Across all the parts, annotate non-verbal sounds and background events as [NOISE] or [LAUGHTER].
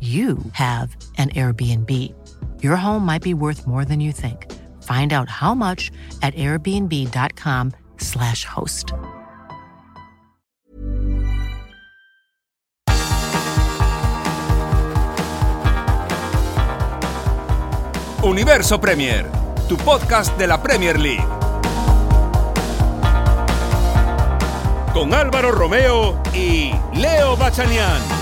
you have an Airbnb. Your home might be worth more than you think. Find out how much at airbnb.com/slash host. Universo Premier, tu podcast de la Premier League. Con Álvaro Romeo y Leo Bachanian.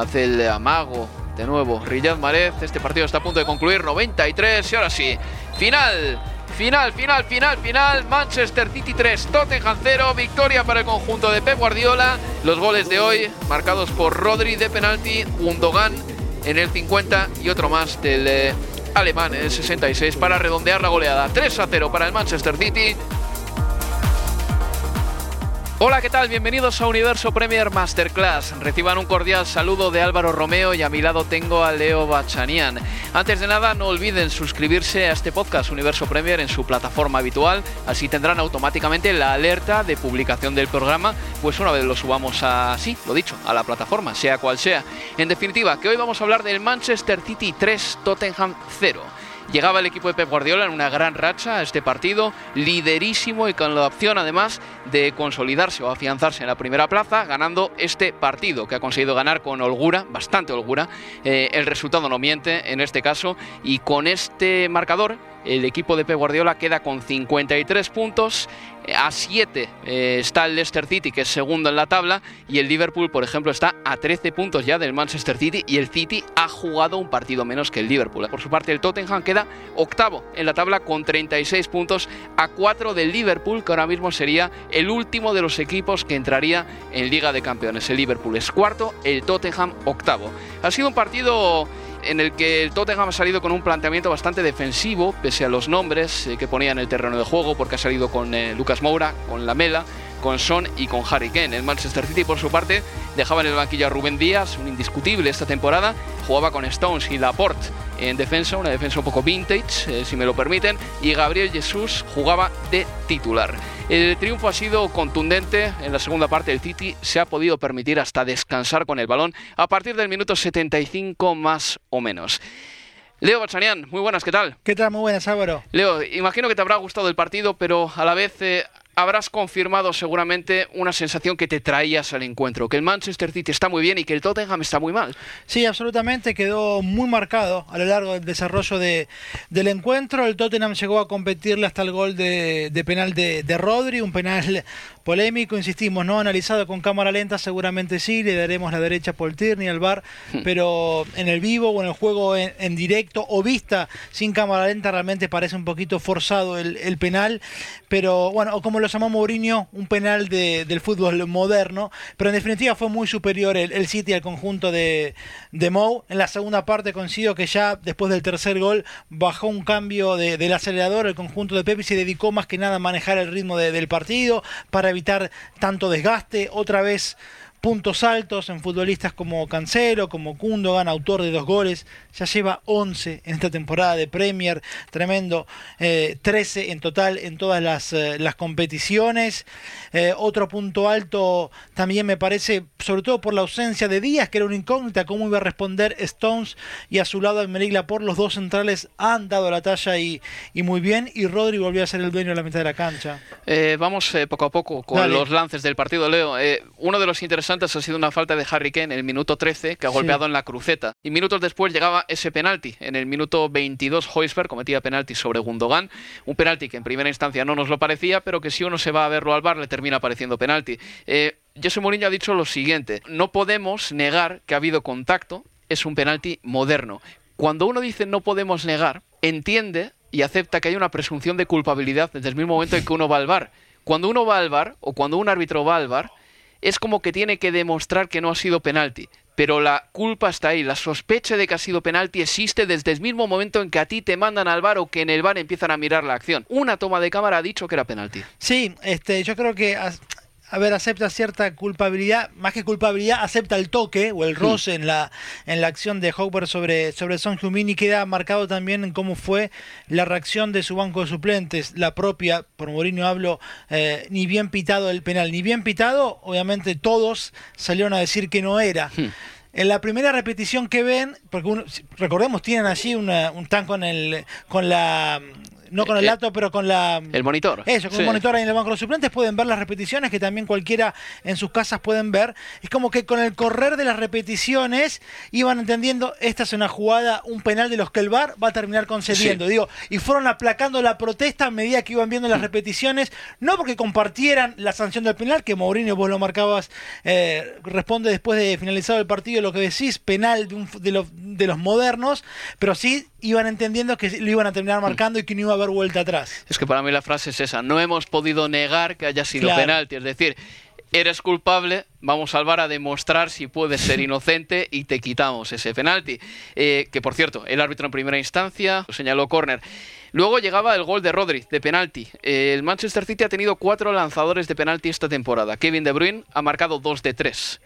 Hace el amago de nuevo Riyad Mahrez. Este partido está a punto de concluir 93 y ahora sí, final. Final, final, final, final. Manchester City 3, Tottenham 0. Victoria para el conjunto de Pep Guardiola. Los goles de hoy marcados por Rodri de penalti, Gundogan en el 50 y otro más del eh, alemán en el 66 para redondear la goleada. 3 a 0 para el Manchester City. Hola, ¿qué tal? Bienvenidos a Universo Premier Masterclass. Reciban un cordial saludo de Álvaro Romeo y a mi lado tengo a Leo Bachanian. Antes de nada, no olviden suscribirse a este podcast Universo Premier en su plataforma habitual, así tendrán automáticamente la alerta de publicación del programa, pues una vez lo subamos a, sí, lo dicho, a la plataforma, sea cual sea. En definitiva, que hoy vamos a hablar del Manchester City 3 Tottenham 0. Llegaba el equipo de Pep Guardiola en una gran racha a este partido, liderísimo y con la opción además de consolidarse o afianzarse en la primera plaza, ganando este partido que ha conseguido ganar con holgura, bastante holgura. Eh, el resultado no miente en este caso y con este marcador el equipo de Pep Guardiola queda con 53 puntos. A 7 eh, está el Leicester City, que es segundo en la tabla, y el Liverpool, por ejemplo, está a 13 puntos ya del Manchester City, y el City ha jugado un partido menos que el Liverpool. Por su parte, el Tottenham queda octavo en la tabla con 36 puntos, a 4 del Liverpool, que ahora mismo sería el último de los equipos que entraría en Liga de Campeones. El Liverpool es cuarto, el Tottenham octavo. Ha sido un partido en el que el Tottenham ha salido con un planteamiento bastante defensivo, pese a los nombres eh, que ponía en el terreno de juego, porque ha salido con eh, Lucas Moura, con Lamela, con Son y con Harry Kane. El Manchester City, por su parte, dejaba en el banquillo a Rubén Díaz, un indiscutible esta temporada, jugaba con Stones y Laporte en defensa, una defensa un poco vintage, eh, si me lo permiten, y Gabriel Jesús jugaba de titular. El triunfo ha sido contundente. En la segunda parte, el City se ha podido permitir hasta descansar con el balón a partir del minuto 75 más o menos. Leo Bachanian, muy buenas, ¿qué tal? ¿Qué tal? Muy buenas, Álvaro. Leo, imagino que te habrá gustado el partido, pero a la vez eh, habrás confirmado seguramente una sensación que te traías al encuentro, que el Manchester City está muy bien y que el Tottenham está muy mal. Sí, absolutamente, quedó muy marcado a lo largo del desarrollo de, del encuentro. El Tottenham llegó a competirle hasta el gol de, penal de, de, Rodri, un penal polémico, insistimos, no analizado con cámara lenta, seguramente sí, le daremos la derecha por Tierney al bar, hmm. pero en el vivo o en el juego en, directo o vista sin cámara lenta realmente parece un poquito forzado el, el penal, pero bueno, o como lo llamó Mourinho, un penal de, del fútbol moderno, pero en definitiva fue muy superior el, el City al conjunto de, de Mou. En la segunda parte coincido que ya después del tercer gol bajó un cambio de, del acelerador el conjunto de Pepe y se dedicó más que nada a manejar el ritmo del partido para evitar tanto desgaste. Otra vez puntos altos en futbolistas como Cancelo, como Kundogan, autor de dos goles, ya lleva 11 en esta temporada de Premier, tremendo, 13 eh, en total en todas las, eh, las competiciones. Eh, otro punto alto también me parece, sobre todo por la ausencia de Díaz, que era una incógnita, cómo iba a responder Stones y a su lado Almeric por los dos centrales han dado la talla y, y, muy bien, y Rodri volvió a ser el dueño de la mitad de la cancha. vamos poco a poco con los lances del partido, Leo. uno de los interesantes minutos antes ha sido una falta de Harry Kane en el minuto 13 que ha golpeado en la cruceta. Y minutos después llegaba ese penalti. En el minuto 22 Hoisberg cometía penalti sobre Gundogan. Un penalti que en primera instancia no nos lo parecía, pero que si uno se va a verlo al bar le termina pareciendo penalti. Eh, José Mourinho ha dicho lo siguiente, no podemos negar que ha habido contacto, es un penalti moderno. Cuando uno dice no podemos negar, entiende y acepta que hay una presunción de culpabilidad desde el mismo momento en que uno va al bar. Cuando uno va al bar o cuando un árbitro va al bar, es como que tiene que demostrar que no ha sido penalti. Pero la culpa está ahí, la sospecha de que ha sido penalti existe desde el mismo momento en que a ti te mandan al bar o que en el bar empiezan a mirar la acción. Una toma de cámara ha dicho que era penalti. Sí, este, yo creo que a ver, acepta cierta culpabilidad, más que culpabilidad, acepta el toque o el roce en la en la acción de Hopper sobre, sobre Son Heung-min y queda marcado también en cómo fue la reacción de su banco de suplentes, la propia, por Mourinho hablo, eh, ni bien pitado el penal, ni bien pitado, obviamente todos salieron a decir que no era. Hmm. En la primera repetición que ven, porque recordemos, tienen allí un tan con, el, con la no con el dato, eh, pero con la... El monitor. Eso, con el monitor ahí en el banco de los suplentes pueden ver las repeticiones que también cualquiera en sus casas pueden ver. Es como que con el correr de las repeticiones iban entendiendo, esta es una jugada, un penal de los que el VAR va a terminar concediendo. Digo, y fueron aplacando la protesta a medida que iban viendo las mm. repeticiones, no porque compartieran la sanción del penal, que Mourinho vos lo marcabas, eh, responde después de finalizado el partido lo que decís, penal de, de, los, de los modernos, pero sí iban entendiendo que lo iban a terminar marcando y que no iba a haber vuelta atrás. Es que para mí la frase es esa, no hemos podido negar que haya sido penalti, es decir, eres culpable, vamos al bar a demostrar si puedes ser [LAUGHS] inocente y te quitamos ese penalti. Eh, que por cierto, el árbitro en primera instancia señaló córner. Luego llegaba el gol de Rodri, de penalti. Eh, el Manchester City ha tenido cuatro lanzadores de penalti esta temporada. Kevin De Bruyne ha marcado dos de tres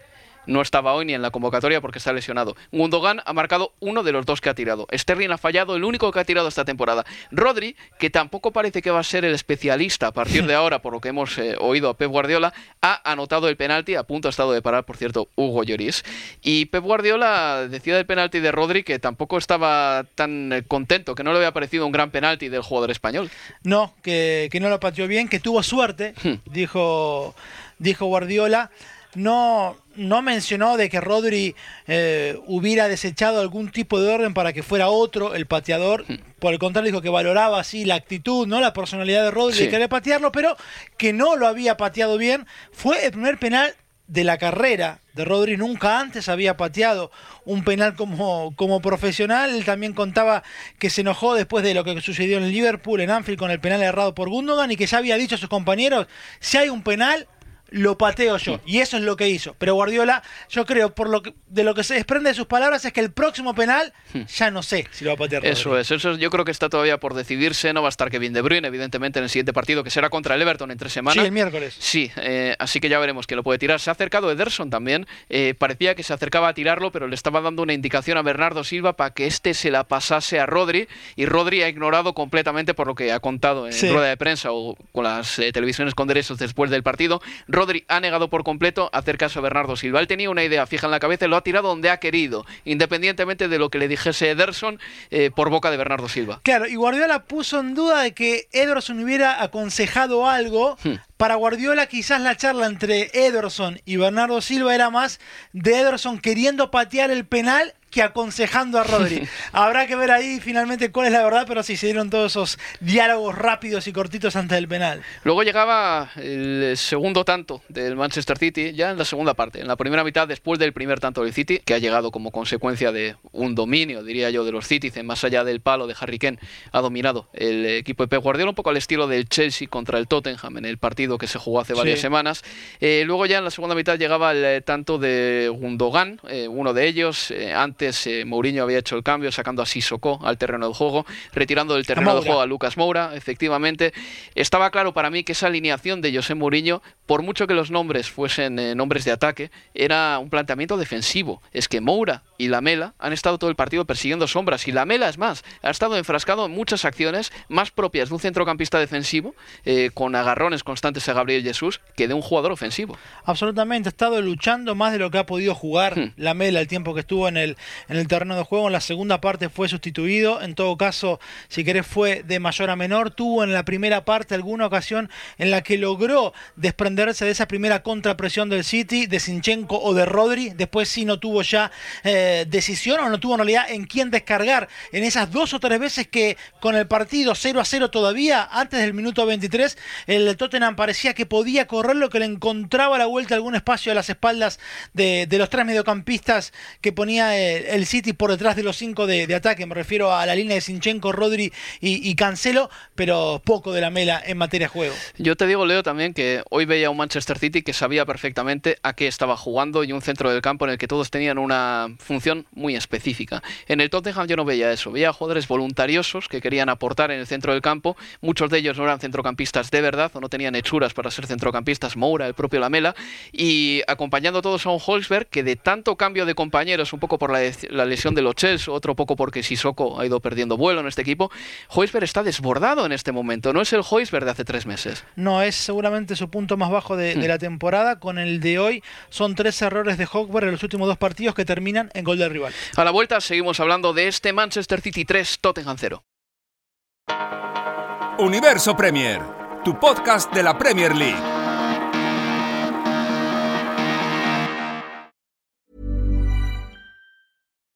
no estaba hoy ni en la convocatoria porque está lesionado. Gundogan ha marcado uno de los dos que ha tirado. Sterling ha fallado, el único que ha tirado esta temporada. Rodri, que tampoco parece que va a ser el especialista a partir de [LAUGHS] ahora, por lo que hemos eh, oído a Pep Guardiola, ha anotado el penalti, a punto ha estado de parar, por cierto, Hugo Lloris. Y Pep Guardiola decía del penalti de Rodri que tampoco estaba tan eh, contento, que no le había parecido un gran penalti del jugador español. No, que, que no lo pateó bien, que tuvo suerte, hmm. dijo, dijo Guardiola no, no mencionó de que Rodri eh, hubiera desechado algún tipo de orden para que fuera otro el pateador. Hmm. Por el contrario, dijo que valoraba así la actitud, no la personalidad de Rodri de querer patearlo, pero que no lo había pateado bien. Fue el primer penal de la carrera de Rodri. Nunca antes había pateado un penal como, como profesional. Él también contaba que se enojó después de lo que sucedió en Liverpool, en Anfield, con el penal errado por Gundogan y que ya había dicho a sus compañeros, si hay un penal, lo pateo yo. Y eso es lo que hizo. Pero Guardiola, yo creo, por lo que, de lo que se desprende de sus palabras, es que el próximo penal hmm. ya no sé si lo va a patear. Eso es, eso yo creo que está todavía por decidirse. No va a estar Kevin De Bruyne, evidentemente, en el siguiente partido, que será contra el Everton en tres semanas. Sí, el miércoles. Sí, eh, así que ya veremos que lo puede tirar. Se ha acercado Ederson también. Eh, parecía que se acercaba a tirarlo, pero le estaba dando una indicación a Bernardo Silva para que este se la pasase a Rodri. Y Rodri ha ignorado completamente por lo que ha contado en rueda de prensa o con las eh, televisiones con derechos después del partido. Rodri ha negado por completo hacer caso a Bernardo Silva. Él tenía una idea fija en la cabeza y lo ha tirado donde ha querido, independientemente de lo que le dijese Ederson eh, por boca de Bernardo Silva. Claro, y Guardiola puso en duda de que Ederson hubiera aconsejado algo. Hmm. Para Guardiola quizás la charla entre Ederson y Bernardo Silva era más de Ederson queriendo patear el penal que aconsejando a Rodri. [LAUGHS] Habrá que ver ahí finalmente cuál es la verdad, pero sí se dieron todos esos diálogos rápidos y cortitos antes del penal. Luego llegaba el segundo tanto del Manchester City, ya en la segunda parte, en la primera mitad, después del primer tanto del City, que ha llegado como consecuencia de un dominio, diría yo, de los Citizen, más allá del palo de Harry Kane, ha dominado el equipo de Pep Guardiola, un poco al estilo del Chelsea contra el Tottenham en el partido que se jugó hace varias semanas. Eh, luego ya en la segunda mitad llegaba el eh, tanto de Gundogan, eh, uno de ellos, antes eh, Mourinho había hecho el cambio sacando a Sissoko al terreno de juego, retirando del terreno de juego a Lucas Moura, efectivamente. Estaba claro para mí que esa alineación de José Mourinho, por mucho que los nombres fuesen eh, nombres de ataque, era un planteamiento defensivo. Es que Moura y Lamela han estado todo el partido persiguiendo sombras y Lamela es más, ha estado enfrascado en muchas acciones más propias de un centrocampista defensivo eh, con agarrones constantes a Gabriel Jesús que de un jugador ofensivo. Absolutamente, ha estado luchando más de lo que ha podido jugar hmm. Lamela el tiempo que estuvo en el en el terreno de juego. En la segunda parte fue sustituido. En todo caso, si querés, fue de mayor a menor. Tuvo en la primera parte alguna ocasión en la que logró desprenderse de esa primera contrapresión del City, de Sinchenko o de Rodri. Después sí no tuvo ya eh, decisión o no tuvo en realidad en quién descargar en esas dos o tres veces que con el partido 0 a 0 todavía, antes del minuto 23, el Tottenham parecía que podía correr lo que le encontraba a la vuelta algún espacio a las espaldas de, los tres mediocampistas que ponía el, City por detrás de los cinco de, ataque. Me refiero a la línea de Sinchenko, Rodri y, Cancelo, pero poco de la mela en materia de juego. Yo te digo, Leo, también que hoy veía un Manchester City que sabía perfectamente a qué estaba jugando y un centro del campo en el que todos tenían una función muy específica. En el Tottenham yo no veía eso, veía jugadores voluntariosos que querían aportar en el centro del campo. Muchos de ellos no eran centrocampistas de verdad o no tenían hechuras para ser centrocampistas, Moura, el propio Lamela, y acompañando todos a un Holzberg que de tanto cambio de compañeros, un poco por la, lesión de los Chelsea, otro poco porque Sissoko ha ido perdiendo vuelo en este equipo, Holzberg está desbordado en este momento, no es el Holzberg de hace tres meses. No, es seguramente su punto más bajo de, de hmm. la temporada, con el de hoy son tres errores de Holzberg en los últimos dos partidos que terminan en gol del rival. A la vuelta seguimos hablando de este Manchester City 3, Tottenham 0. Universo Premier, tu podcast de la Premier League.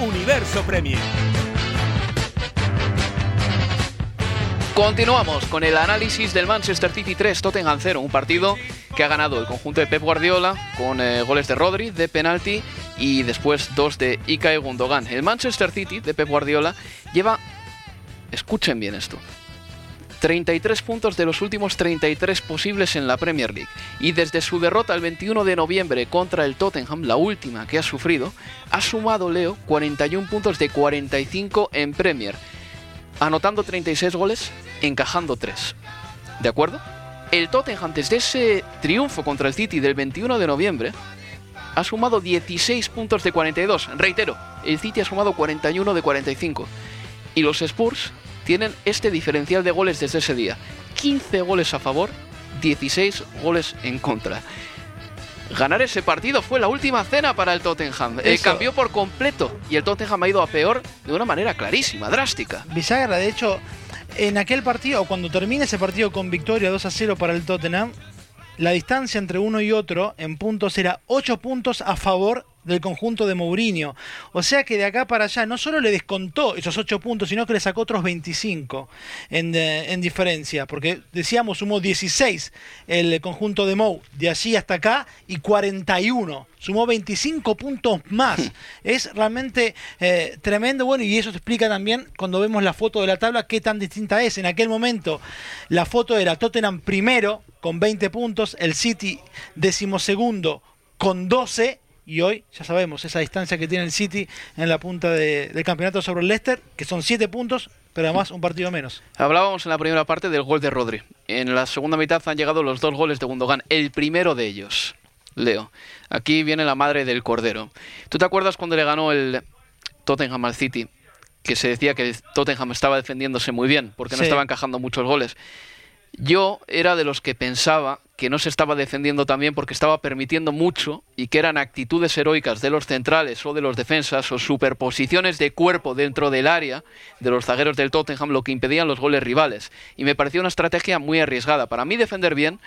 Universo Premier. Continuamos con el análisis del Manchester City 3, Tottenham 0, un partido que ha ganado el conjunto de Pep Guardiola con eh, goles de Rodri, de penalti y después dos de Ika Gundogan. El Manchester City de Pep Guardiola lleva, escuchen bien esto, 33 puntos de los últimos 33 posibles en la Premier League. Y desde su derrota el 21 de noviembre contra el Tottenham, la última que ha sufrido, ha sumado Leo 41 puntos de 45 en Premier anotando 36 goles, encajando 3. ¿De acuerdo? El Tottenham desde ese triunfo contra el City del 21 de noviembre ha sumado 16 puntos de 42. Reitero, el City ha sumado 41 de 45. Y los Spurs tienen este diferencial de goles desde ese día. 15 goles a favor, 16 goles en contra ganar ese partido fue la última cena para el Tottenham. Eh, cambió por completo y el Tottenham ha ido a peor de una manera clarísima, drástica. Bisagra, de hecho, en aquel partido, o cuando termine ese partido con victoria 2 a 0 para el Tottenham, la distancia entre uno y otro en puntos era 8 puntos a favor del conjunto de Mourinho. O sea que de acá para allá no solo le descontó esos 8 puntos, sino que le sacó otros 25 en, eh, en diferencia. Porque decíamos, sumó 16 el conjunto de Mou de allí hasta acá y 41 sumó 25 puntos más. [LAUGHS] Es realmente eh, tremendo, bueno, y eso se explica también cuando vemos la foto de la tabla qué tan distinta es. En aquel momento la foto era Tottenham primero con 20 puntos, el City decimosegundo con 12 y hoy ya sabemos esa distancia que tiene el City en la punta del campeonato sobre el Leicester, que son 7 puntos, pero además un partido menos. Hablábamos en la primera parte del gol de Rodri. En la segunda mitad han llegado los dos goles de Gundogan, el primero de ellos. Leo. Aquí viene la madre del cordero. ¿Tú te acuerdas cuando le ganó el Tottenham al City? Que se decía que el Tottenham estaba defendiéndose muy bien porque no estaba encajando muchos goles. Yo era de los que pensaba que no se estaba defendiendo también porque estaba permitiendo mucho y que eran actitudes heroicas de los centrales o de los defensas o superposiciones de cuerpo dentro del área de los zagueros del Tottenham lo que impedían los goles rivales. Y me parecía una estrategia muy arriesgada. Para mí defender bien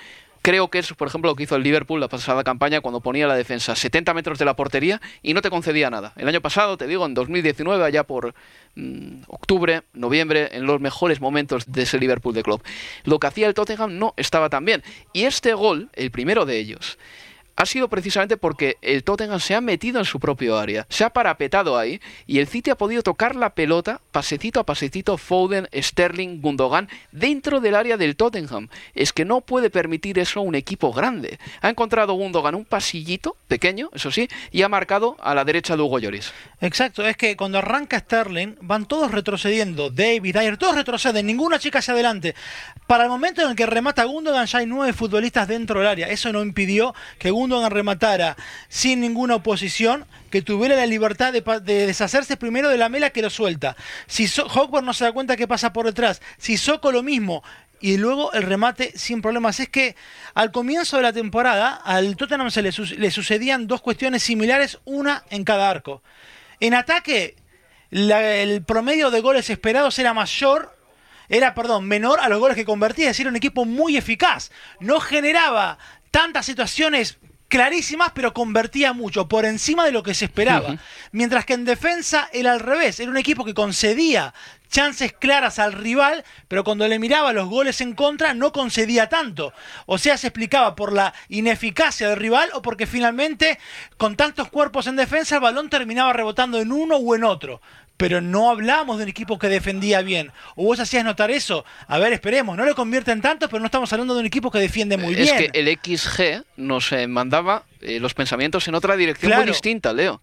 Creo que es, por ejemplo, lo que hizo el Liverpool la pasada campaña cuando ponía la defensa 70 metros de la portería y no te concedía nada. El año pasado, te digo, en 2019, allá por mm, octubre, noviembre, en los mejores momentos de ese Liverpool de club. Lo que hacía el Tottenham no estaba tan bien. Y este gol, el primero de ellos, ha sido precisamente porque el Tottenham se ha metido en su propio área, se ha parapetado ahí y el City ha podido tocar la pelota pasecito a pasecito Foden, Sterling, Gundogan dentro del área del Tottenham. Es que no puede permitir eso un equipo grande. Ha encontrado Gundogan un pasillito pequeño, eso sí, y ha marcado a la derecha de Hugo Lloris. Exacto, es que cuando arranca Sterling van todos retrocediendo, David, Dyer, todos retroceden, ninguna chica hacia adelante. Para el momento en el que remata Gundogan ya hay nueve futbolistas dentro del área. Eso no impidió que Gundogan rematara sin ninguna oposición, que tuviera la libertad de, deshacerse primero de la mela que lo suelta. Si so no se da cuenta que pasa por detrás, si Soco lo mismo, y luego el remate sin problemas. Es que al comienzo de la temporada al Tottenham se le, sucedían dos cuestiones similares, una en cada arco. En ataque, el promedio de goles esperados era mayor era, perdón, menor a los goles que convertía, es decir, un equipo muy eficaz. No generaba tantas situaciones clarísimas, pero convertía mucho, por encima de lo que se esperaba. Mientras que en defensa era al revés, era un equipo que concedía chances claras al rival, pero cuando le miraba los goles en contra no concedía tanto. O sea, se explicaba por la ineficacia del rival o porque finalmente con tantos cuerpos en defensa el balón terminaba rebotando en uno o en otro pero no hablamos de un equipo que defendía bien. ¿O vos hacías notar eso? A ver, esperemos, no lo convierten tanto, pero no estamos hablando de un equipo que defiende muy bien. Es que el XG nos eh, mandaba eh, los pensamientos en otra dirección muy distinta, Leo.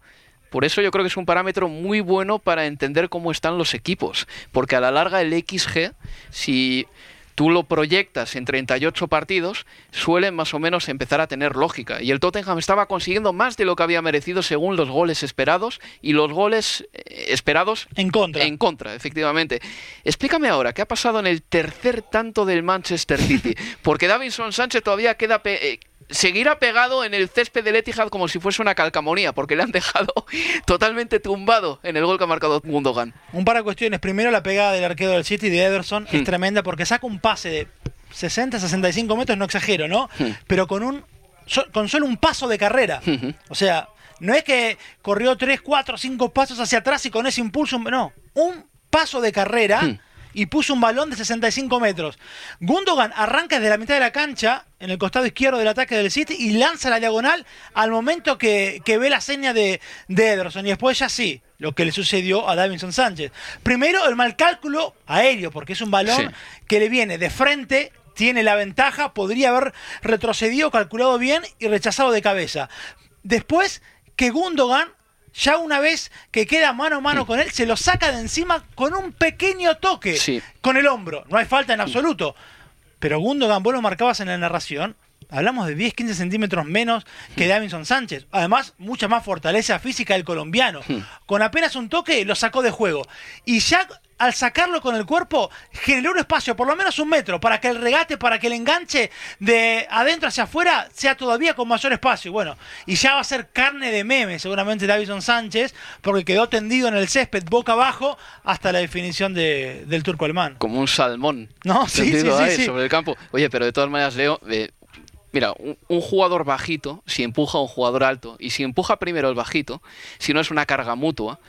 Por eso yo creo que es un parámetro muy bueno para entender cómo están los equipos, porque a la larga el XG, si tú lo proyectas en 38 partidos, suelen más o menos empezar a tener lógica. Y el Tottenham estaba consiguiendo más de lo que había merecido según los goles esperados y los goles eh, esperados en contra. En contra, efectivamente. Explícame ahora, ¿qué ha pasado en el tercer tanto del Manchester City? [LAUGHS] Porque Davinson Sánchez todavía queda eh, seguirá pegado en el césped del Etihad como si fuese una calcamonía, porque le han dejado [LAUGHS] totalmente tumbado en el gol que ha marcado Gundogan. Un par de cuestiones. Primero, la pegada del arquero del City, de Ederson, es hmm. tremenda porque saca un pase de 60, 65 metros, no exagero, ¿no? Hmm. Pero con un con solo un paso de carrera. Hmm. O sea, no es que corrió 3, 4, 5 pasos hacia atrás y con ese impulso, no, un paso de carrera y puso un balón de 65 metros. Gundogan arranca desde la mitad de la cancha, en el costado izquierdo del ataque del City, y lanza la diagonal al momento que, ve la seña de, Ederson. Y después ya sí, lo que le sucedió a Davinson Sánchez. Primero, el mal cálculo aéreo, porque es un balón que le viene de frente, tiene la ventaja, podría haber retrocedido, calculado bien y rechazado de cabeza. Después, que Gundogan ya una vez que queda mano a mano con él, se lo saca de encima con un pequeño toque con el hombro. No hay falta en absoluto. Pero Gundogan, vos lo marcabas en la narración, hablamos de 10, 15 centímetros menos que Davinson Sánchez. Además, mucha más fortaleza física del colombiano. Con apenas un toque lo sacó de juego. Y ya al sacarlo con el cuerpo, generó un espacio, por lo menos un metro, para que el regate, para que el enganche de adentro hacia afuera sea todavía con mayor espacio. Bueno, y ya va a ser carne de meme, seguramente Davison Sánchez, porque quedó tendido en el césped boca abajo hasta la definición del turco alemán. Como un salmón. No, sí, sí, ahí sobre el campo. Oye, pero de todas maneras, Leo, eh, Mira, un, jugador bajito, si empuja a un jugador alto, y si empuja primero el bajito, si no es una carga mutua,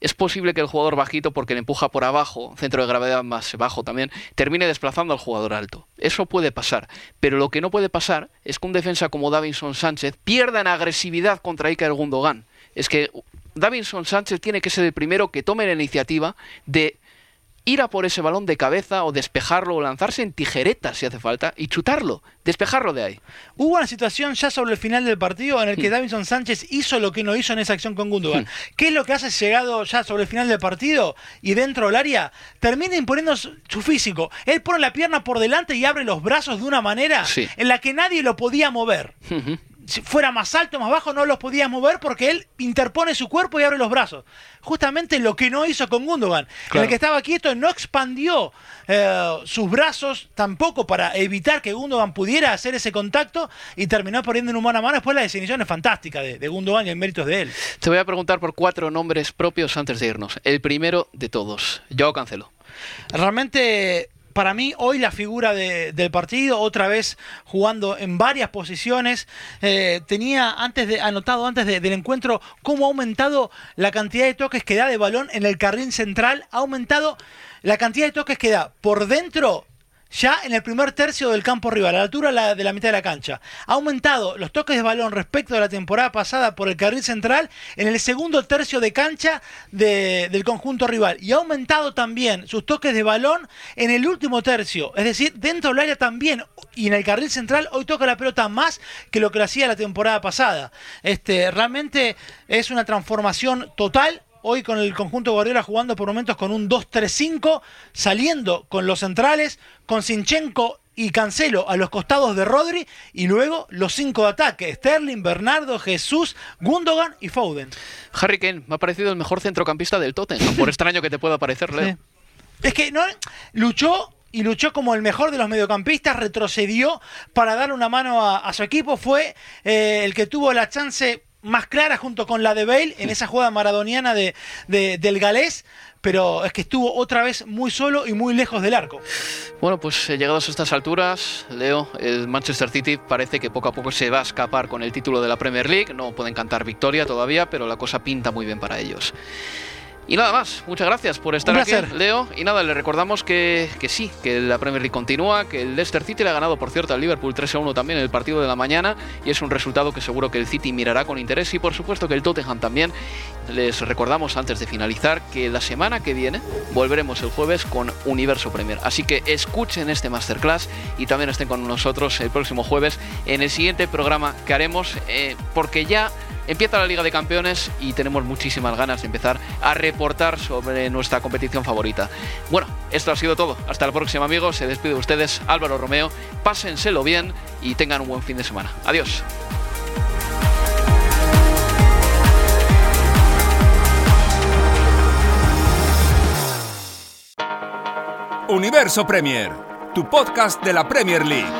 es posible que el jugador bajito, porque le empuja por abajo, centro de gravedad más bajo también, termine desplazando al jugador alto. Eso puede pasar. Pero lo que no puede pasar es que un defensa como Davinson Sánchez pierda en agresividad contra Iker Gundogan. Es que Davinson Sánchez tiene que ser el primero que tome la iniciativa de ir a por ese balón de cabeza o despejarlo o lanzarse en tijeretas si hace falta y chutarlo, despejarlo de ahí. Hubo una situación ya sobre el final del partido en el que hmm. Davinson Sánchez hizo lo que no hizo en esa acción con Gundogan. Hmm. ¿Qué es lo que hace llegado ya sobre el final del partido y dentro del área? Termina imponiendo su físico. Él pone la pierna por delante y abre los brazos de una manera en la que nadie lo podía mover si fuera más alto, más bajo, no los podía mover porque él interpone su cuerpo y abre los brazos. Justamente lo que no hizo con Gundogan. En el que estaba quieto, no expandió eh, sus brazos tampoco para evitar que Gundogan pudiera hacer ese contacto y terminó poniendo en un mano a mano. Después la definición es fantástica de, de Gundogan y el mérito de él. Te voy a preguntar por cuatro nombres propios antes de irnos. El primero de todos, Yo Cancelo. Realmente para mí hoy la figura del partido, otra vez jugando en varias posiciones, eh, tenía antes de, anotado antes del encuentro cómo ha aumentado la cantidad de toques que da de balón en el carril central, ha aumentado la cantidad de toques que da por dentro ya en el primer tercio del campo rival, a la altura de la mitad de la cancha. Ha aumentado los toques de balón respecto a la temporada pasada por el carril central en el segundo tercio de cancha del conjunto rival. Y ha aumentado también sus toques de balón en el último tercio. Es decir, dentro del área también y en el carril central hoy toca la pelota más que lo que lo hacía la temporada pasada. Este, realmente es una transformación total hoy con el conjunto Guardiola jugando por momentos con un 2-3-5, saliendo con los centrales, con Sinchenko y Cancelo a los costados de Rodri y luego los cinco de ataque, Sterling, Bernardo, Jesús, Gundogan y Foden. Harry Kane me ha parecido el mejor centrocampista del Tottenham, por [LAUGHS] extraño que te pueda parecerle. Es que no luchó y luchó como el mejor de los mediocampistas, retrocedió para dar una mano a, su equipo, fue eh, el que tuvo la chance más clara junto con la de Bale en esa jugada maradoniana de, del galés, pero es que estuvo otra vez muy solo y muy lejos del arco. Bueno, pues eh, llegados a estas alturas, Leo, el Manchester City parece que poco a poco se va a escapar con el título de la Premier League, no pueden cantar victoria todavía, pero la cosa pinta muy bien para ellos. Y nada más, muchas gracias por estar aquí, Leo. Y nada, le recordamos que, que, sí, que la Premier League continúa, que el Leicester City le ha ganado, por cierto, al Liverpool 3 1 también en el partido de la mañana, y es un resultado que seguro que el City mirará con interés, y por supuesto que el Tottenham también. Les recordamos antes de finalizar que la semana que viene volveremos el jueves con Universo Premier. Así que escuchen este masterclass y también estén con nosotros el próximo jueves en el siguiente programa que haremos, eh, porque ya Empieza la Liga de Campeones y tenemos muchísimas ganas de empezar a reportar sobre nuestra competición favorita. Bueno, esto ha sido todo. Hasta el próximo, amigos. Se despide de ustedes Álvaro Romeo. Pásenselo bien y tengan un buen fin de semana. Adiós. Universo Premier, tu podcast de la Premier League.